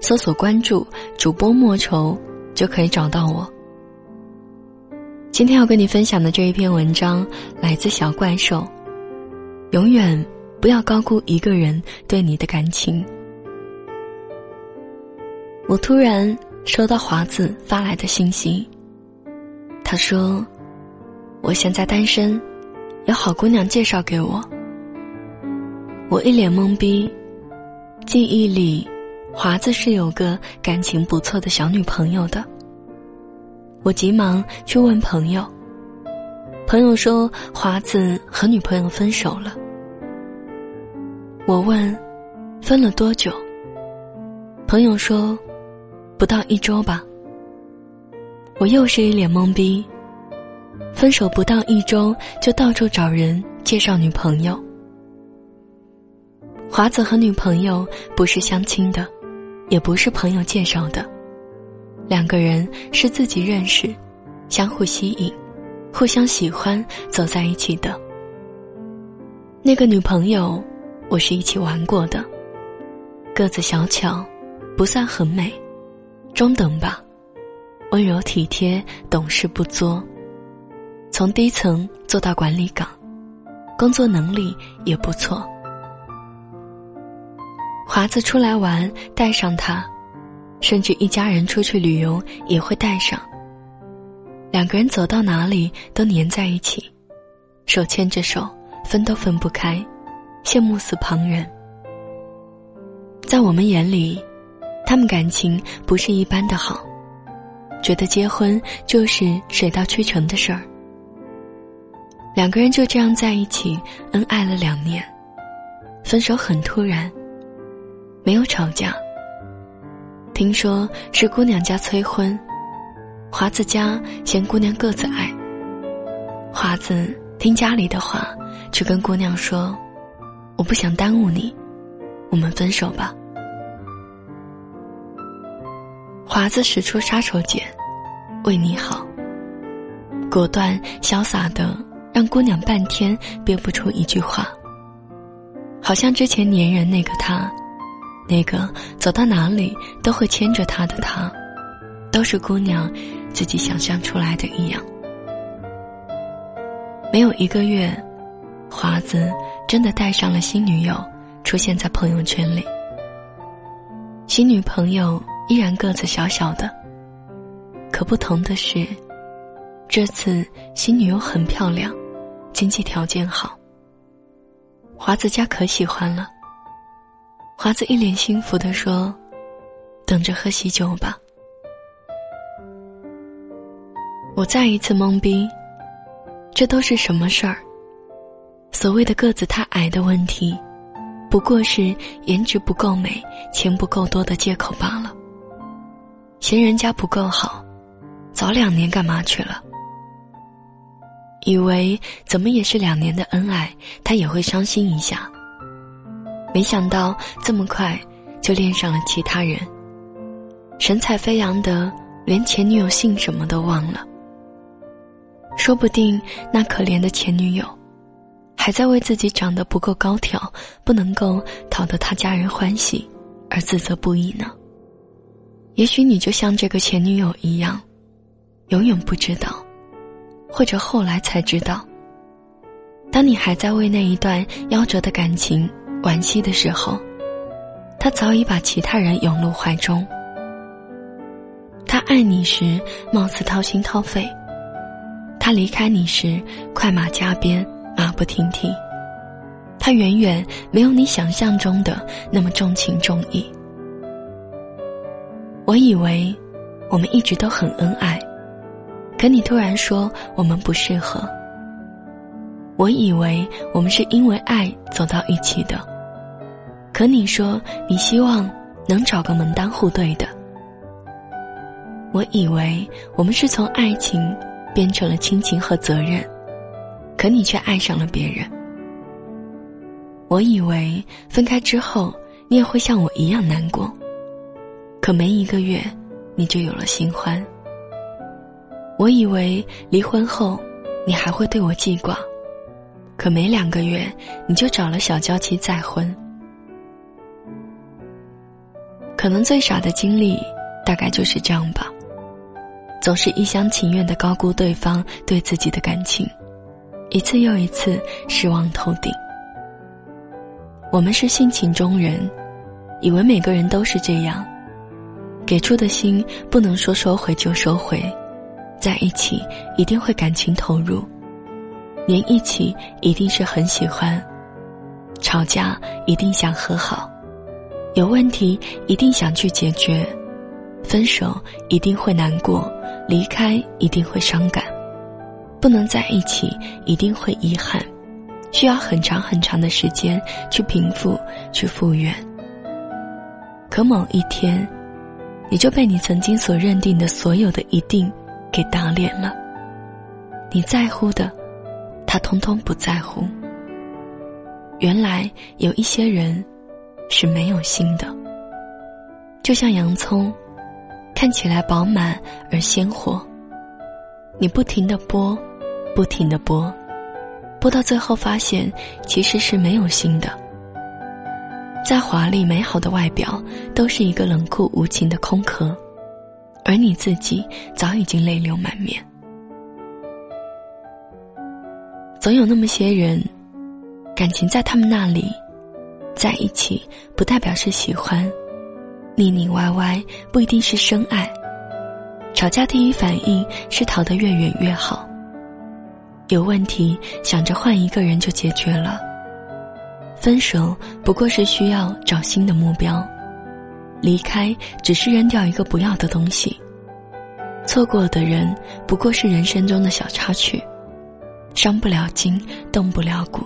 搜索关注主播莫愁，就可以找到我。今天要跟你分享的这一篇文章来自小怪兽。永远不要高估一个人对你的感情。我突然收到华子发来的信息，他说：“我现在单身，有好姑娘介绍给我。”我一脸懵逼，记忆里。华子是有个感情不错的小女朋友的。我急忙去问朋友，朋友说华子和女朋友分手了。我问，分了多久？朋友说，不到一周吧。我又是一脸懵逼，分手不到一周就到处找人介绍女朋友。华子和女朋友不是相亲的。也不是朋友介绍的，两个人是自己认识，相互吸引，互相喜欢，走在一起的。那个女朋友，我是一起玩过的，个子小巧，不算很美，中等吧，温柔体贴，懂事不作，从低层做到管理岗，工作能力也不错。华子出来玩，带上他，甚至一家人出去旅游也会带上。两个人走到哪里都黏在一起，手牵着手，分都分不开，羡慕死旁人。在我们眼里，他们感情不是一般的好，觉得结婚就是水到渠成的事儿。两个人就这样在一起，恩爱了两年，分手很突然。没有吵架。听说是姑娘家催婚，华子家嫌姑娘个子矮。华子听家里的话，去跟姑娘说：“我不想耽误你，我们分手吧。”华子使出杀手锏，为你好。果断潇洒的让姑娘半天憋不出一句话，好像之前粘人那个他。那个走到哪里都会牵着他的他，都是姑娘自己想象出来的一样。没有一个月，华子真的带上了新女友，出现在朋友圈里。新女朋友依然个子小小的，可不同的是，这次新女友很漂亮，经济条件好。华子家可喜欢了。华子一脸幸福的说：“等着喝喜酒吧。”我再一次懵逼，这都是什么事儿？所谓的个子太矮的问题，不过是颜值不够美、钱不够多的借口罢了。嫌人家不够好，早两年干嘛去了？以为怎么也是两年的恩爱，他也会伤心一下。没想到这么快就恋上了其他人，神采飞扬的连前女友姓什么都忘了。说不定那可怜的前女友，还在为自己长得不够高挑，不能够讨得他家人欢喜而自责不已呢。也许你就像这个前女友一样，永远不知道，或者后来才知道。当你还在为那一段夭折的感情。惋惜的时候，他早已把其他人拥入怀中。他爱你时，貌似掏心掏肺；他离开你时，快马加鞭，马不停蹄。他远远没有你想象中的那么重情重义。我以为我们一直都很恩爱，可你突然说我们不适合。我以为我们是因为爱走到一起的。可你说你希望能找个门当户对的，我以为我们是从爱情变成了亲情和责任，可你却爱上了别人。我以为分开之后你也会像我一样难过，可没一个月你就有了新欢。我以为离婚后你还会对我记挂，可没两个月你就找了小娇妻再婚。可能最傻的经历大概就是这样吧。总是一厢情愿的高估对方对自己的感情，一次又一次失望透顶。我们是性情中人，以为每个人都是这样，给出的心不能说收回就收回，在一起一定会感情投入，连一起一定是很喜欢，吵架一定想和好，有问题一定想去解决。分手一定会难过，离开一定会伤感，不能在一起一定会遗憾，需要很长很长的时间去平复、去复原。可某一天，你就被你曾经所认定的所有的一定给打脸了。你在乎的，他通通不在乎。原来有一些人是没有心的，就像洋葱。看起来饱满而鲜活，你不停的剥，不停的剥，剥到最后发现其实是没有心的。再华丽美好的外表，都是一个冷酷无情的空壳，而你自己早已经泪流满面。总有那么些人，感情在他们那里，在一起不代表是喜欢。腻腻歪歪不一定是深爱，吵架第一反应是逃得越远越好。有问题想着换一个人就解决了，分手不过是需要找新的目标，离开只是扔掉一个不要的东西，错过的人不过是人生中的小插曲，伤不了筋，动不了骨，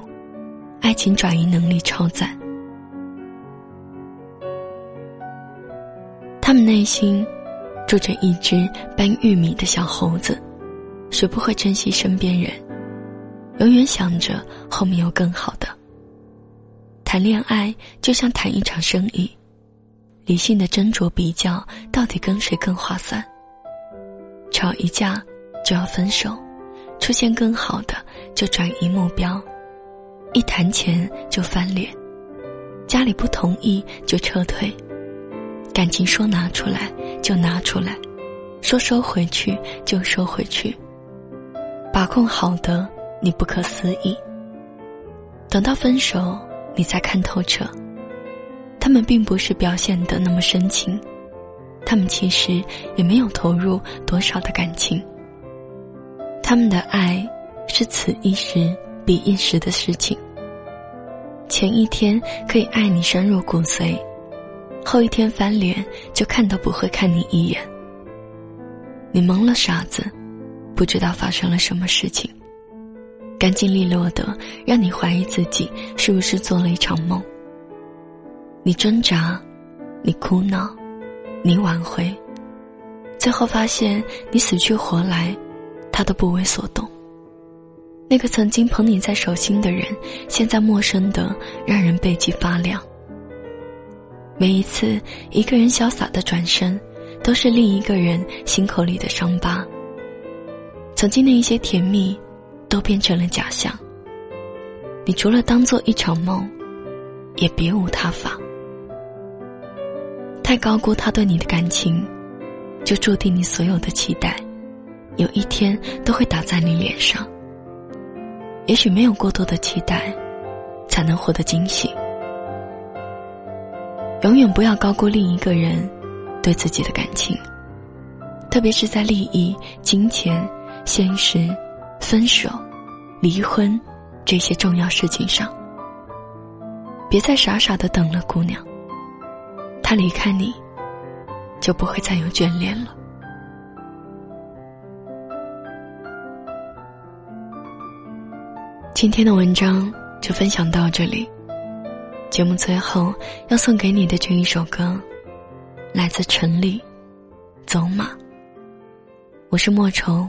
爱情转移能力超赞。他们内心住着一只搬玉米的小猴子，学不会珍惜身边人，永远想着后面有更好的。谈恋爱就像谈一场生意，理性的斟酌比较，到底跟谁更划算。吵一架就要分手，出现更好的就转移目标，一谈钱就翻脸，家里不同意就撤退。感情说拿出来就拿出来，说收回去就收回去。把控好的你不可思议。等到分手，你才看透彻，他们并不是表现的那么深情，他们其实也没有投入多少的感情。他们的爱是此一时彼一时的事情。前一天可以爱你深入骨髓。后一天翻脸，就看都不会看你一眼。你蒙了傻子，不知道发生了什么事情。干净利落的，让你怀疑自己是不是做了一场梦。你挣扎，你哭闹，你挽回，最后发现你死去活来，他都不为所动。那个曾经捧你在手心的人，现在陌生的，让人背脊发凉。每一次一个人潇洒的转身，都是另一个人心口里的伤疤。曾经的一些甜蜜，都变成了假象。你除了当做一场梦，也别无他法。太高估他对你的感情，就注定你所有的期待，有一天都会打在你脸上。也许没有过多的期待，才能获得惊喜。永远不要高估另一个人对自己的感情，特别是在利益、金钱、现实、分手、离婚这些重要事情上。别再傻傻的等了，姑娘。他离开你，就不会再有眷恋了。今天的文章就分享到这里。节目最后要送给你的这一首歌，来自陈粒，《走马》。我是莫愁，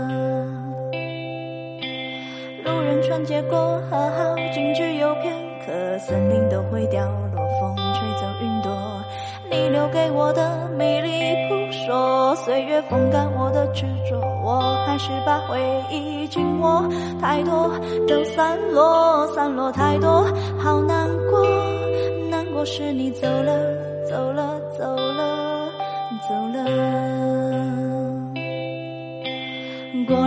路人穿街过河，好景只有片刻，森林都会掉落，风吹走云朵。你留给我的迷离扑朔，岁月风干我的执着，我还是把回忆紧握。太多都散落，散落太多，好难过，难过是你走了，走了，走了，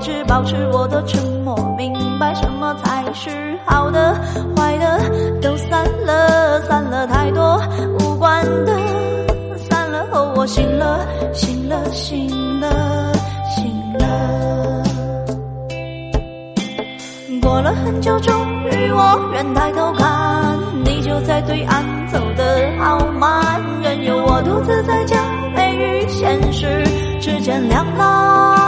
只保持我的沉默，明白什么才是好的，坏的都散了，散了太多无关的，散了后我醒了，醒了，醒了，醒了。过了很久，终于我愿抬头看，你就在对岸，走得好慢，任由我独自在家，美与现实之间两难。